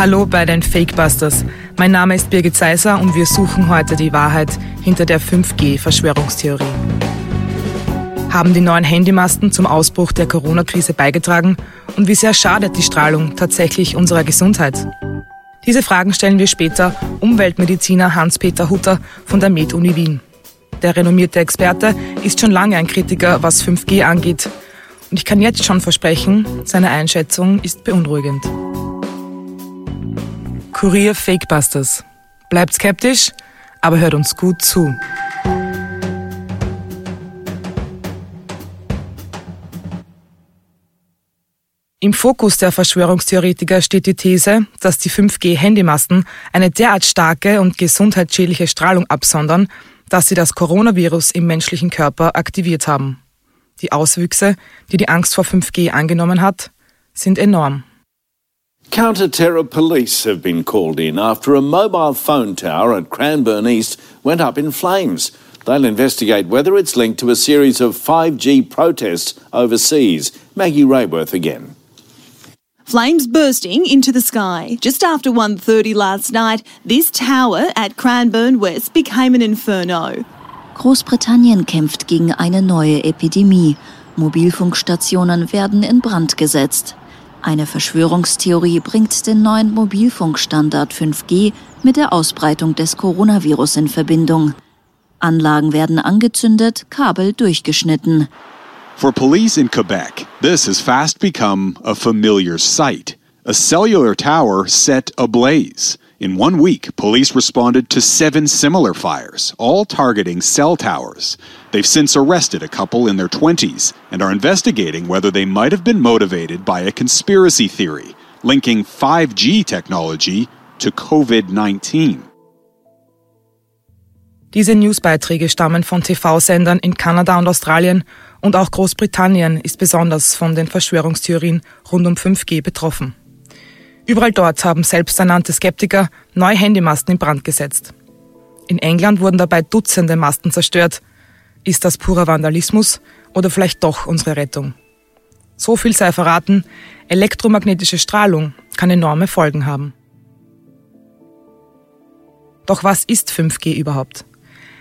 Hallo bei den Fakebusters. Mein Name ist Birgit Seiser und wir suchen heute die Wahrheit hinter der 5G-Verschwörungstheorie. Haben die neuen Handymasten zum Ausbruch der Corona-Krise beigetragen und wie sehr schadet die Strahlung tatsächlich unserer Gesundheit? Diese Fragen stellen wir später Umweltmediziner Hans-Peter Hutter von der Med-Uni Wien. Der renommierte Experte ist schon lange ein Kritiker, was 5G angeht. Und ich kann jetzt schon versprechen, seine Einschätzung ist beunruhigend. Kurier Fakebusters. Bleibt skeptisch, aber hört uns gut zu. Im Fokus der Verschwörungstheoretiker steht die These, dass die 5G-Handymasten eine derart starke und gesundheitsschädliche Strahlung absondern, dass sie das Coronavirus im menschlichen Körper aktiviert haben. Die Auswüchse, die die Angst vor 5G angenommen hat, sind enorm. Counter-terror police have been called in after a mobile phone tower at Cranbourne East went up in flames. They'll investigate whether it's linked to a series of 5G protests overseas. Maggie Rayworth again. Flames bursting into the sky. Just after 1.30 last night, this tower at Cranbourne West became an inferno. Großbritannien kämpft gegen eine neue Epidemie. Mobilfunkstationen werden in Brand gesetzt. Eine Verschwörungstheorie bringt den neuen Mobilfunkstandard 5G mit der Ausbreitung des Coronavirus in Verbindung. Anlagen werden angezündet, Kabel durchgeschnitten. For police in Quebec, this has fast become a familiar sight. A cellular tower set ablaze. In one week, police responded to seven similar fires, all targeting cell towers. They've since arrested a couple in their 20s and are investigating whether they might have been motivated by a conspiracy theory linking 5G technology to COVID 19. Diese Newsbeiträge stammen von TV-Sendern in Kanada und Australien und auch Großbritannien ist besonders von den Verschwörungstheorien rund um 5G betroffen. Überall dort haben selbsternannte Skeptiker neue Handymasten in Brand gesetzt. In England wurden dabei Dutzende Masten zerstört. Ist das purer Vandalismus oder vielleicht doch unsere Rettung? So viel sei verraten, elektromagnetische Strahlung kann enorme Folgen haben. Doch was ist 5G überhaupt?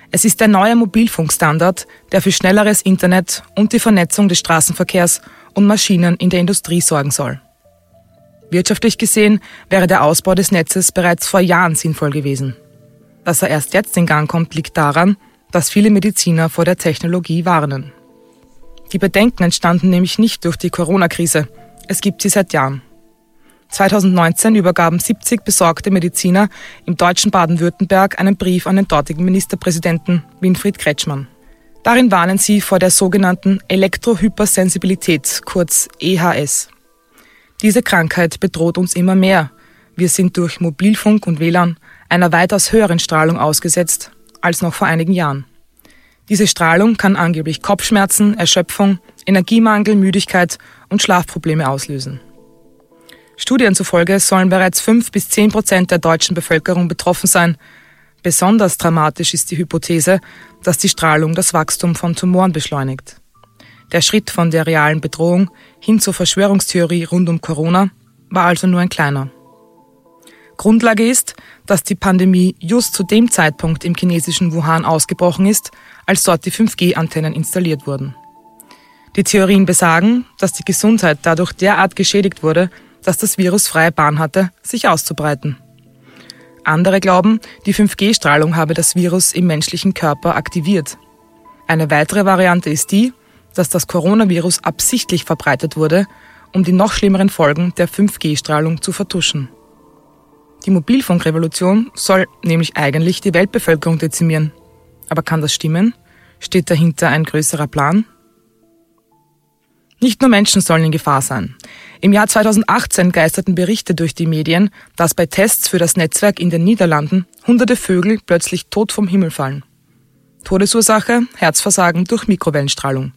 Es ist der neue Mobilfunkstandard, der für schnelleres Internet und die Vernetzung des Straßenverkehrs und Maschinen in der Industrie sorgen soll. Wirtschaftlich gesehen wäre der Ausbau des Netzes bereits vor Jahren sinnvoll gewesen. Dass er erst jetzt in Gang kommt, liegt daran, dass viele Mediziner vor der Technologie warnen. Die Bedenken entstanden nämlich nicht durch die Corona-Krise. Es gibt sie seit Jahren. 2019 übergaben 70 besorgte Mediziner im deutschen Baden-Württemberg einen Brief an den dortigen Ministerpräsidenten Winfried Kretschmann. Darin warnen sie vor der sogenannten Elektrohypersensibilität, kurz EHS. Diese Krankheit bedroht uns immer mehr. Wir sind durch Mobilfunk und WLAN einer weitaus höheren Strahlung ausgesetzt als noch vor einigen Jahren. Diese Strahlung kann angeblich Kopfschmerzen, Erschöpfung, Energiemangel, Müdigkeit und Schlafprobleme auslösen. Studien zufolge sollen bereits fünf bis zehn Prozent der deutschen Bevölkerung betroffen sein. Besonders dramatisch ist die Hypothese, dass die Strahlung das Wachstum von Tumoren beschleunigt. Der Schritt von der realen Bedrohung hin zur Verschwörungstheorie rund um Corona war also nur ein kleiner. Grundlage ist, dass die Pandemie just zu dem Zeitpunkt im chinesischen Wuhan ausgebrochen ist, als dort die 5G-Antennen installiert wurden. Die Theorien besagen, dass die Gesundheit dadurch derart geschädigt wurde, dass das Virus freie Bahn hatte, sich auszubreiten. Andere glauben, die 5G-Strahlung habe das Virus im menschlichen Körper aktiviert. Eine weitere Variante ist die, dass das Coronavirus absichtlich verbreitet wurde, um die noch schlimmeren Folgen der 5G-Strahlung zu vertuschen. Die Mobilfunkrevolution soll nämlich eigentlich die Weltbevölkerung dezimieren. Aber kann das stimmen? Steht dahinter ein größerer Plan? Nicht nur Menschen sollen in Gefahr sein. Im Jahr 2018 geisterten Berichte durch die Medien, dass bei Tests für das Netzwerk in den Niederlanden hunderte Vögel plötzlich tot vom Himmel fallen. Todesursache Herzversagen durch Mikrowellenstrahlung.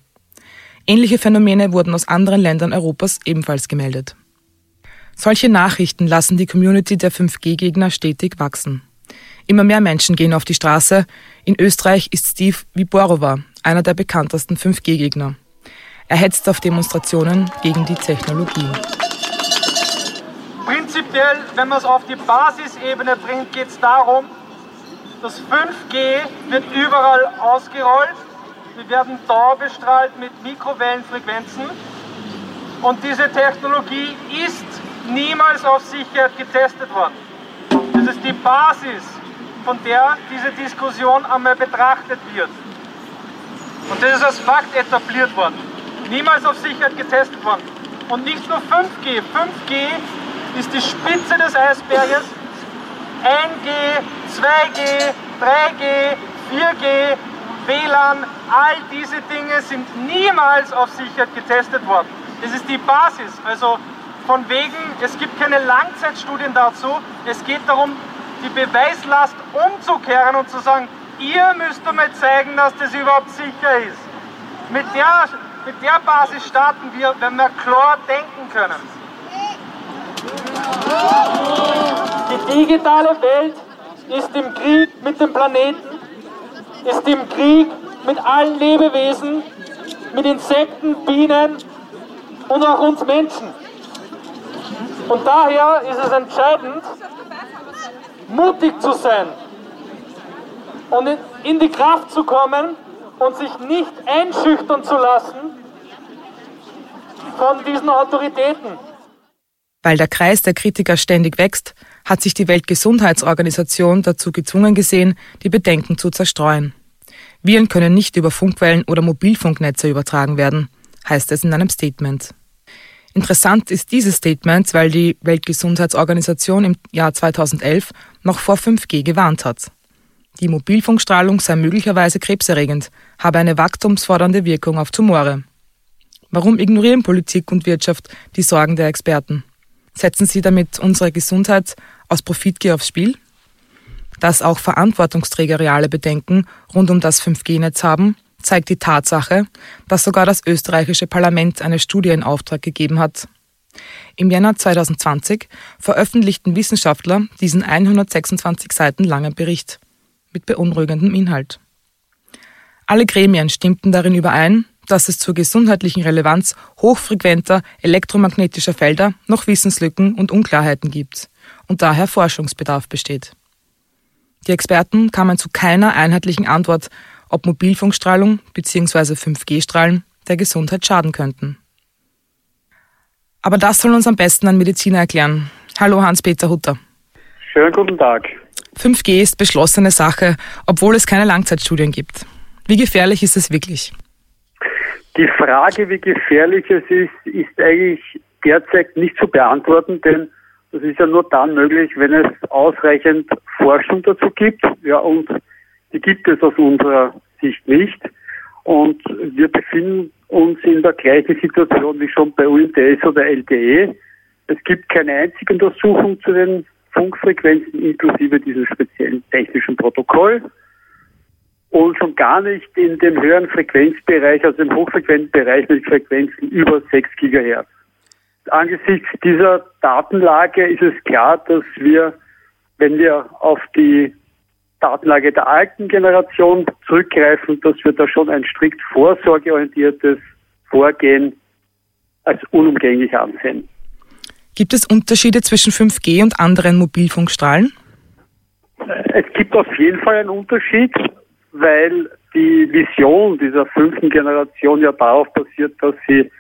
Ähnliche Phänomene wurden aus anderen Ländern Europas ebenfalls gemeldet. Solche Nachrichten lassen die Community der 5G-Gegner stetig wachsen. Immer mehr Menschen gehen auf die Straße. In Österreich ist Steve Viborova einer der bekanntesten 5G-Gegner. Er hetzt auf Demonstrationen gegen die Technologie. Prinzipiell, wenn man es auf die Basisebene bringt, geht es darum, das 5G wird überall ausgerollt. Wir werden dauerbestrahlt mit Mikrowellenfrequenzen. Und diese Technologie ist niemals auf Sicherheit getestet worden. Das ist die Basis, von der diese Diskussion einmal betrachtet wird. Und das ist als Fakt etabliert worden. Niemals auf Sicherheit getestet worden. Und nicht nur 5G. 5G ist die Spitze des Eisberges. 1G, 2G, 3G, 4G, WLAN, all diese Dinge sind niemals auf Sicherheit getestet worden. Das ist die Basis. Also von wegen, es gibt keine Langzeitstudien dazu. Es geht darum, die Beweislast umzukehren und zu sagen, ihr müsst einmal zeigen, dass das überhaupt sicher ist. Mit der, mit der Basis starten wir, wenn wir klar denken können. Die digitale Welt ist im Krieg mit dem Planeten, ist im Krieg mit allen Lebewesen, mit Insekten, Bienen und auch uns Menschen. Und daher ist es entscheidend, mutig zu sein und in die Kraft zu kommen und sich nicht einschüchtern zu lassen von diesen Autoritäten. Weil der Kreis der Kritiker ständig wächst, hat sich die Weltgesundheitsorganisation dazu gezwungen gesehen, die Bedenken zu zerstreuen. Viren können nicht über Funkwellen oder Mobilfunknetze übertragen werden, heißt es in einem Statement. Interessant ist dieses Statement, weil die Weltgesundheitsorganisation im Jahr 2011 noch vor 5G gewarnt hat. Die Mobilfunkstrahlung sei möglicherweise krebserregend, habe eine wachstumsfordernde Wirkung auf Tumore. Warum ignorieren Politik und Wirtschaft die Sorgen der Experten? Setzen sie damit unsere Gesundheit aus Profitgier aufs Spiel? Dass auch Verantwortungsträger reale Bedenken rund um das 5G-Netz haben, zeigt die Tatsache, dass sogar das österreichische Parlament eine Studie in Auftrag gegeben hat. Im Jänner 2020 veröffentlichten Wissenschaftler diesen 126 Seiten langen Bericht mit beunruhigendem Inhalt. Alle Gremien stimmten darin überein, dass es zur gesundheitlichen Relevanz hochfrequenter elektromagnetischer Felder noch Wissenslücken und Unklarheiten gibt und daher Forschungsbedarf besteht. Die Experten kamen zu keiner einheitlichen Antwort ob Mobilfunkstrahlung bzw. 5G-Strahlen der Gesundheit schaden könnten. Aber das soll uns am besten ein Mediziner erklären. Hallo Hans-Peter Hutter. Schönen guten Tag. 5G ist beschlossene Sache, obwohl es keine Langzeitstudien gibt. Wie gefährlich ist es wirklich? Die Frage, wie gefährlich es ist, ist eigentlich derzeit nicht zu beantworten, denn das ist ja nur dann möglich, wenn es ausreichend Forschung dazu gibt. Ja, und die gibt es aus unserer Sicht nicht. Und wir befinden uns in der gleichen Situation wie schon bei UMTS oder LTE. Es gibt keine einzige Untersuchung zu den Funkfrequenzen inklusive diesem speziellen technischen Protokoll und schon gar nicht in dem höheren Frequenzbereich, also im Hochfrequenzbereich mit Frequenzen über 6 Gigahertz. Angesichts dieser Datenlage ist es klar, dass wir, wenn wir auf die Datenlage der alten Generation zurückgreifen, dass wir da schon ein strikt vorsorgeorientiertes Vorgehen als unumgänglich ansehen. Gibt es Unterschiede zwischen 5G und anderen Mobilfunkstrahlen? Es gibt auf jeden Fall einen Unterschied, weil die Vision dieser fünften Generation ja darauf basiert, dass sie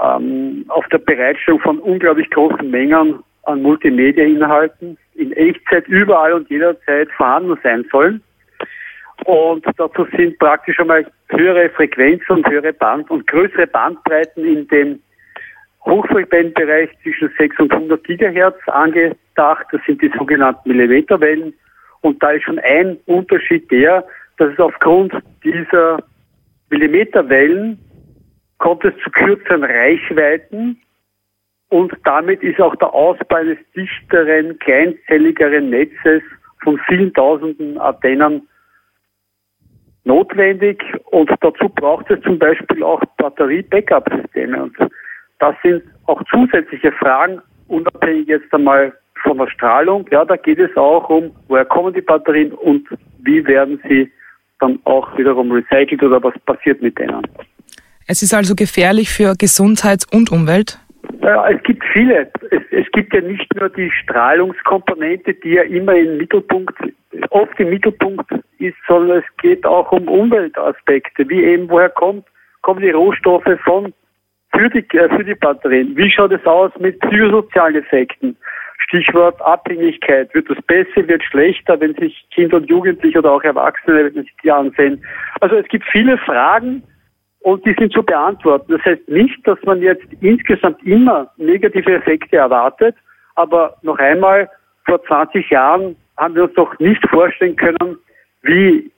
ähm, auf der Bereitstellung von unglaublich großen Mengen an Multimedia-Inhalten in Echtzeit überall und jederzeit vorhanden sein sollen. Und dazu sind praktisch einmal höhere Frequenzen und höhere Band und größere Bandbreiten in dem Hochfrequenzbereich zwischen 6 und 100 Gigahertz angedacht. Das sind die sogenannten Millimeterwellen. Und da ist schon ein Unterschied der, dass es aufgrund dieser Millimeterwellen kommt es zu kürzeren Reichweiten und damit ist auch der Ausbau eines dichteren, kleinzelligeren Netzes von vielen tausenden Antennen notwendig und dazu braucht es zum Beispiel auch Batterie-Backup-Systeme und das sind auch zusätzliche Fragen, unabhängig jetzt einmal von der Strahlung. Ja, da geht es auch um, woher kommen die Batterien und wie werden sie dann auch wiederum recycelt oder was passiert mit denen. Es ist also gefährlich für Gesundheit und Umwelt? Ja, es gibt viele. Es, es, gibt ja nicht nur die Strahlungskomponente, die ja immer im Mittelpunkt, oft im Mittelpunkt ist, sondern es geht auch um Umweltaspekte, wie eben woher kommt, kommen die Rohstoffe von für die, äh, für die Batterien. Wie schaut es aus mit psychosozialen Effekten? Stichwort Abhängigkeit. Wird es besser, wird schlechter, wenn sich Kinder und Jugendliche oder auch Erwachsene, die ansehen? Also es gibt viele Fragen, und die sind zu beantworten. Das heißt nicht, dass man jetzt insgesamt immer negative Effekte erwartet, aber noch einmal, vor 20 Jahren haben wir uns doch nicht vorstellen können, wie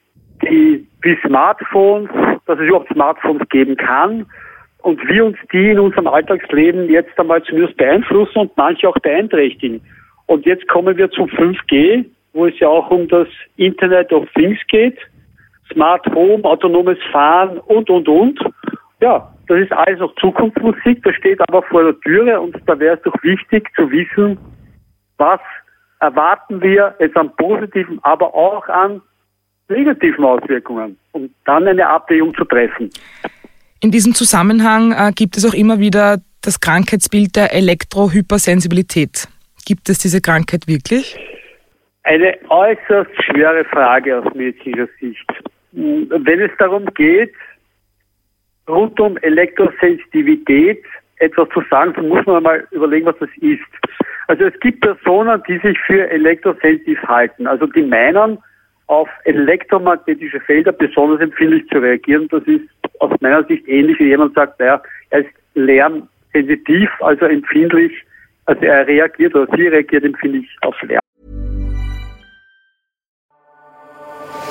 die, wie Smartphones, dass es überhaupt Smartphones geben kann und wie uns die in unserem Alltagsleben jetzt einmal zumindest beeinflussen und manche auch beeinträchtigen. Und jetzt kommen wir zum 5G, wo es ja auch um das Internet of Things geht. Smart Home, autonomes Fahren und, und, und. Ja, das ist alles noch Zukunftsmusik, das steht aber vor der Türe und da wäre es doch wichtig zu wissen, was erwarten wir jetzt an positiven, aber auch an negativen Auswirkungen, um dann eine Abwägung zu treffen. In diesem Zusammenhang äh, gibt es auch immer wieder das Krankheitsbild der Elektrohypersensibilität. Gibt es diese Krankheit wirklich? Eine äußerst schwere Frage aus medizinischer Sicht. Wenn es darum geht, rund um Elektrosensitivität etwas zu sagen, dann muss man mal überlegen, was das ist. Also es gibt Personen, die sich für elektrosensitiv halten. Also die meinen, auf elektromagnetische Felder besonders empfindlich zu reagieren. Das ist aus meiner Sicht ähnlich, wie jemand sagt, naja, er ist lärmsensitiv, also empfindlich, also er reagiert oder sie reagiert empfindlich auf Lärm.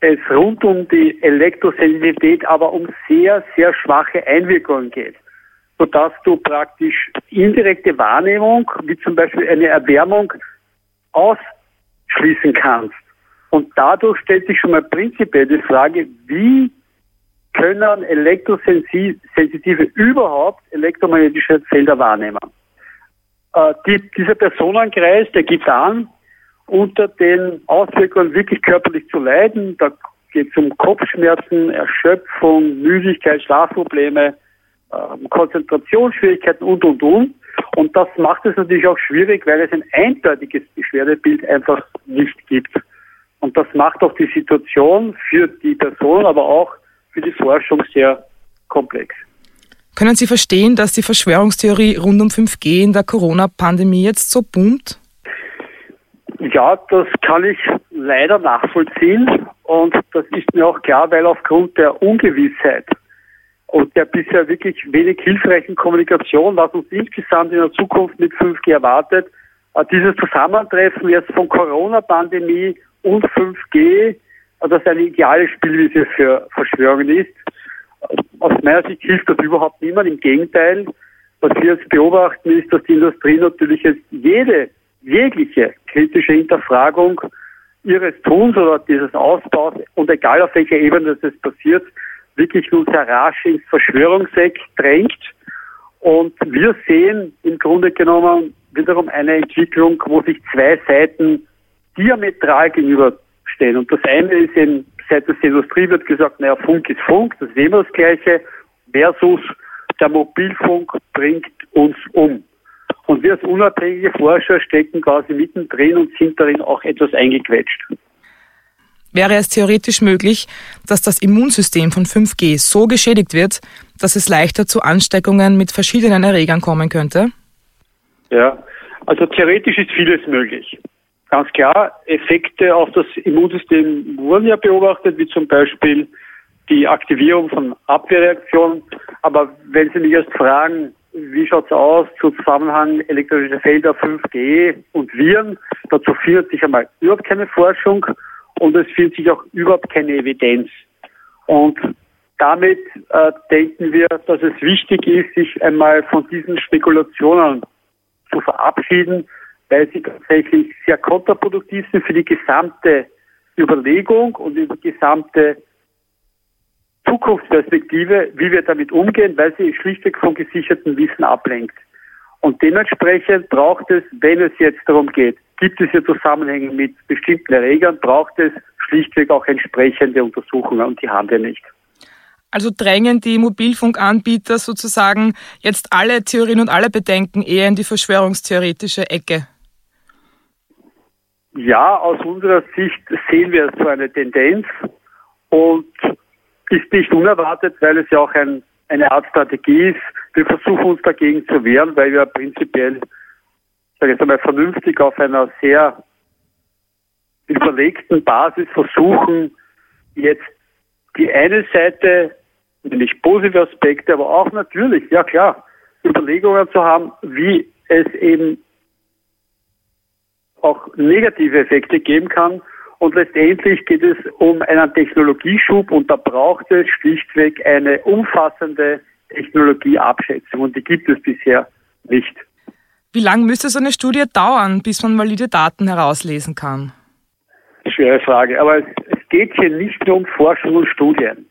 es rund um die Elektrosensitivität aber um sehr, sehr schwache Einwirkungen geht, sodass du praktisch indirekte Wahrnehmung, wie zum Beispiel eine Erwärmung, ausschließen kannst. Und dadurch stellt sich schon mal prinzipiell die Frage, wie können Elektrosensitive überhaupt elektromagnetische Felder wahrnehmen? Äh, die, dieser Personenkreis, der gibt an, unter den Auswirkungen wirklich körperlich zu leiden. Da geht es um Kopfschmerzen, Erschöpfung, Müdigkeit, Schlafprobleme, ähm, Konzentrationsschwierigkeiten und, und, und. Und das macht es natürlich auch schwierig, weil es ein eindeutiges Beschwerdebild einfach nicht gibt. Und das macht auch die Situation für die Person, aber auch für die Forschung sehr komplex. Können Sie verstehen, dass die Verschwörungstheorie rund um 5G in der Corona-Pandemie jetzt so boomt? Ja, das kann ich leider nachvollziehen und das ist mir auch klar, weil aufgrund der Ungewissheit und der bisher wirklich wenig hilfreichen Kommunikation, was uns insgesamt in der Zukunft mit 5G erwartet, äh, dieses Zusammentreffen jetzt von Corona-Pandemie und 5G, äh, das eine ideale Spielwiese für Verschwörungen ist. Aus meiner Sicht hilft das überhaupt niemand. Im Gegenteil, was wir jetzt beobachten, ist, dass die Industrie natürlich jetzt jede jegliche kritische Hinterfragung ihres Tuns oder dieses Ausbaus und egal auf welcher Ebene das passiert, wirklich sehr rasch ins Verschwörungseck drängt. Und wir sehen im Grunde genommen wiederum eine Entwicklung, wo sich zwei Seiten diametral gegenüberstehen. Und das eine ist eben, seitens der Industrie wird gesagt, naja, Funk ist Funk, das ist immer das Gleiche, versus der Mobilfunk bringt uns um. Und wir als unabhängige Forscher stecken quasi mittendrin und sind darin auch etwas eingequetscht. wäre es theoretisch möglich, dass das Immunsystem von 5G so geschädigt wird, dass es leichter zu Ansteckungen mit verschiedenen Erregern kommen könnte? Ja, also theoretisch ist vieles möglich. Ganz klar, Effekte auf das Immunsystem wurden ja beobachtet, wie zum Beispiel die Aktivierung von Abwehrreaktionen. Aber wenn Sie mich erst fragen, wie schaut's aus zu Zusammenhang elektrische Felder 5G und Viren, dazu findet sich einmal überhaupt keine Forschung und es findet sich auch überhaupt keine Evidenz. Und damit äh, denken wir, dass es wichtig ist, sich einmal von diesen Spekulationen zu verabschieden, weil sie tatsächlich sehr kontraproduktiv sind für die gesamte Überlegung und die gesamte Zukunftsperspektive, wie wir damit umgehen, weil sie schlichtweg vom gesicherten Wissen ablenkt. Und dementsprechend braucht es, wenn es jetzt darum geht, gibt es hier Zusammenhänge mit bestimmten Erregern, braucht es schlichtweg auch entsprechende Untersuchungen und die haben wir nicht. Also drängen die Mobilfunkanbieter sozusagen jetzt alle Theorien und alle Bedenken eher in die verschwörungstheoretische Ecke? Ja, aus unserer Sicht sehen wir so eine Tendenz und ist nicht unerwartet, weil es ja auch ein, eine Art Strategie ist. Wir versuchen uns dagegen zu wehren, weil wir prinzipiell, sage ich einmal, vernünftig auf einer sehr überlegten Basis versuchen, jetzt die eine Seite, nämlich positive Aspekte, aber auch natürlich, ja klar, Überlegungen zu haben, wie es eben auch negative Effekte geben kann. Und letztendlich geht es um einen Technologieschub und da braucht es schlichtweg eine umfassende Technologieabschätzung und die gibt es bisher nicht. Wie lange müsste so eine Studie dauern, bis man valide Daten herauslesen kann? Schwere Frage, aber es, es geht hier nicht nur um Forschung und Studien.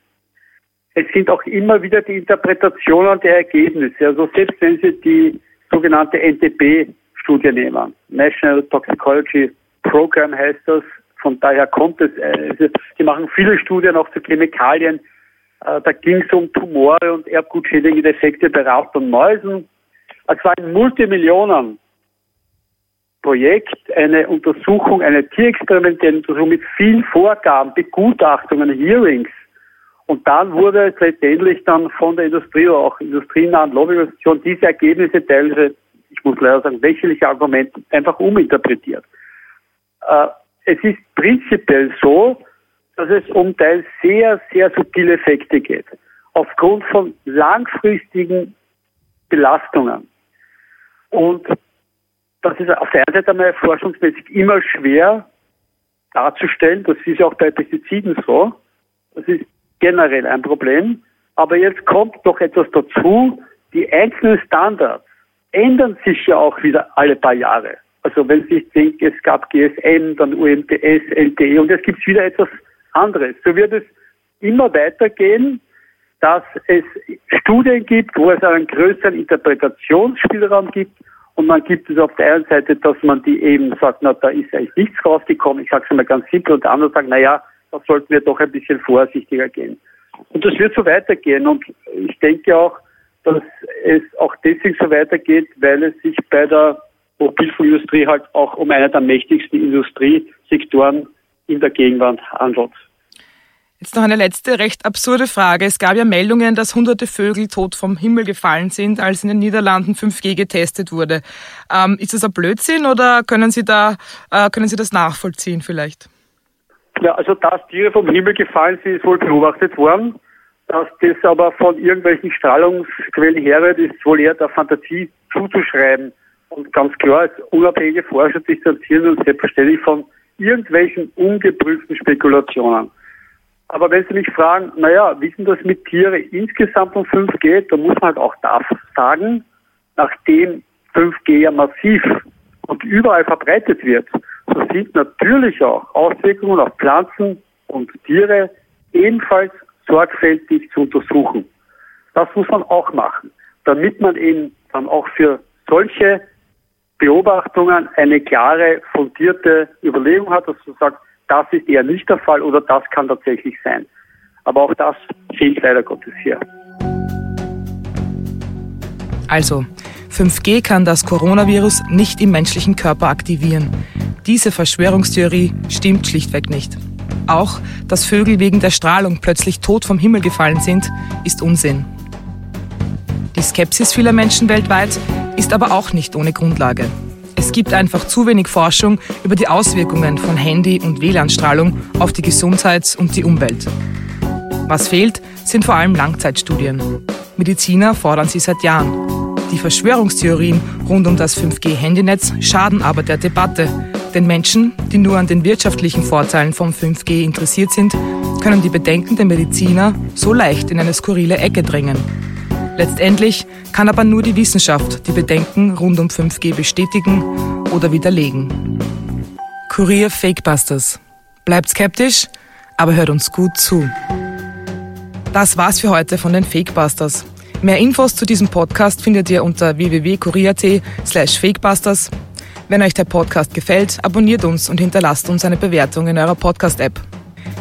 Es sind auch immer wieder die Interpretationen der Ergebnisse. Also selbst wenn Sie die sogenannte NTP-Studie nehmen, National Toxicology Program heißt das, von daher kommt es, äh, die machen viele Studien auch zu Chemikalien. Äh, da ging es um Tumore und erbgutschädigende Effekte bei Ratten und Mäusen. Es war ein Multimillionen Projekt, eine Untersuchung, eine tierexperimentelle Untersuchung mit vielen Vorgaben, Begutachtungen, Hearings. Und dann wurde es letztendlich dann von der Industrie oder auch industrienahen Lobbyorganisationen diese Ergebnisse teilweise, ich muss leider sagen, lächerliche Argumente einfach uminterpretiert. Äh, es ist prinzipiell so, dass es um teils sehr, sehr subtile Effekte geht. Aufgrund von langfristigen Belastungen. Und das ist auf der einen Seite einmal forschungsmäßig immer schwer darzustellen. Das ist ja auch bei Pestiziden so. Das ist generell ein Problem. Aber jetzt kommt noch etwas dazu. Die einzelnen Standards ändern sich ja auch wieder alle paar Jahre. Also wenn Sie denken, es gab GSM, dann UMTS, LTE und jetzt gibt es wieder etwas anderes. So wird es immer weitergehen, dass es Studien gibt, wo es einen größeren Interpretationsspielraum gibt und dann gibt es auf der einen Seite, dass man die eben sagt, na, da ist eigentlich nichts rausgekommen. Ich sage es mal ganz simpel und der andere sagt, na ja, da sollten wir doch ein bisschen vorsichtiger gehen. Und das wird so weitergehen und ich denke auch, dass es auch deswegen so weitergeht, weil es sich bei der Mobilfunkindustrie halt auch um einer der mächtigsten Industriesektoren in der Gegenwart handelt. Jetzt noch eine letzte recht absurde Frage. Es gab ja Meldungen, dass hunderte Vögel tot vom Himmel gefallen sind, als in den Niederlanden 5G getestet wurde. Ähm, ist das ein Blödsinn oder können Sie da äh, können Sie das nachvollziehen vielleicht? Ja, also dass Tiere vom Himmel gefallen sind, ist wohl beobachtet worden. Dass das aber von irgendwelchen Strahlungsquellen herrührt, ist wohl eher der Fantasie zuzuschreiben. Und ganz klar, unabhängige Forscher distanzieren uns selbstverständlich von irgendwelchen ungeprüften Spekulationen. Aber wenn Sie mich fragen, naja, wie ist denn das mit Tiere insgesamt um 5G, dann muss man halt auch das sagen, nachdem 5G ja massiv und überall verbreitet wird, so sind natürlich auch Auswirkungen auf Pflanzen und Tiere ebenfalls sorgfältig zu untersuchen. Das muss man auch machen, damit man eben dann auch für solche Beobachtungen eine klare, fundierte Überlegung hat, dass man sagt, das ist eher nicht der Fall oder das kann tatsächlich sein. Aber auch das fehlt leider Gottes hier. Also, 5G kann das Coronavirus nicht im menschlichen Körper aktivieren. Diese Verschwörungstheorie stimmt schlichtweg nicht. Auch, dass Vögel wegen der Strahlung plötzlich tot vom Himmel gefallen sind, ist Unsinn. Die Skepsis vieler Menschen weltweit ist aber auch nicht ohne Grundlage. Es gibt einfach zu wenig Forschung über die Auswirkungen von Handy- und WLAN-Strahlung auf die Gesundheit und die Umwelt. Was fehlt, sind vor allem Langzeitstudien. Mediziner fordern sie seit Jahren. Die Verschwörungstheorien rund um das 5G-Handynetz schaden aber der Debatte, denn Menschen, die nur an den wirtschaftlichen Vorteilen vom 5G interessiert sind, können die Bedenken der Mediziner so leicht in eine skurrile Ecke drängen. Letztendlich kann aber nur die Wissenschaft die Bedenken rund um 5G bestätigen oder widerlegen. Kurier Fakebusters. Bleibt skeptisch, aber hört uns gut zu. Das war's für heute von den Fakebusters. Mehr Infos zu diesem Podcast findet ihr unter www.kurier.at slash fakebusters. Wenn euch der Podcast gefällt, abonniert uns und hinterlasst uns eine Bewertung in eurer Podcast-App.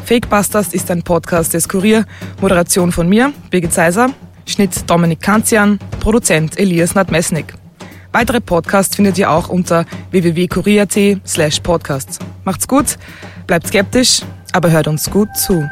Fakebusters ist ein Podcast des Kurier, Moderation von mir, Birgit Seiser, Schnitt Dominik Kanzian, Produzent Elias Nadmesnik. Weitere Podcasts findet ihr auch unter www.kurier.at slash podcasts. Macht's gut, bleibt skeptisch, aber hört uns gut zu.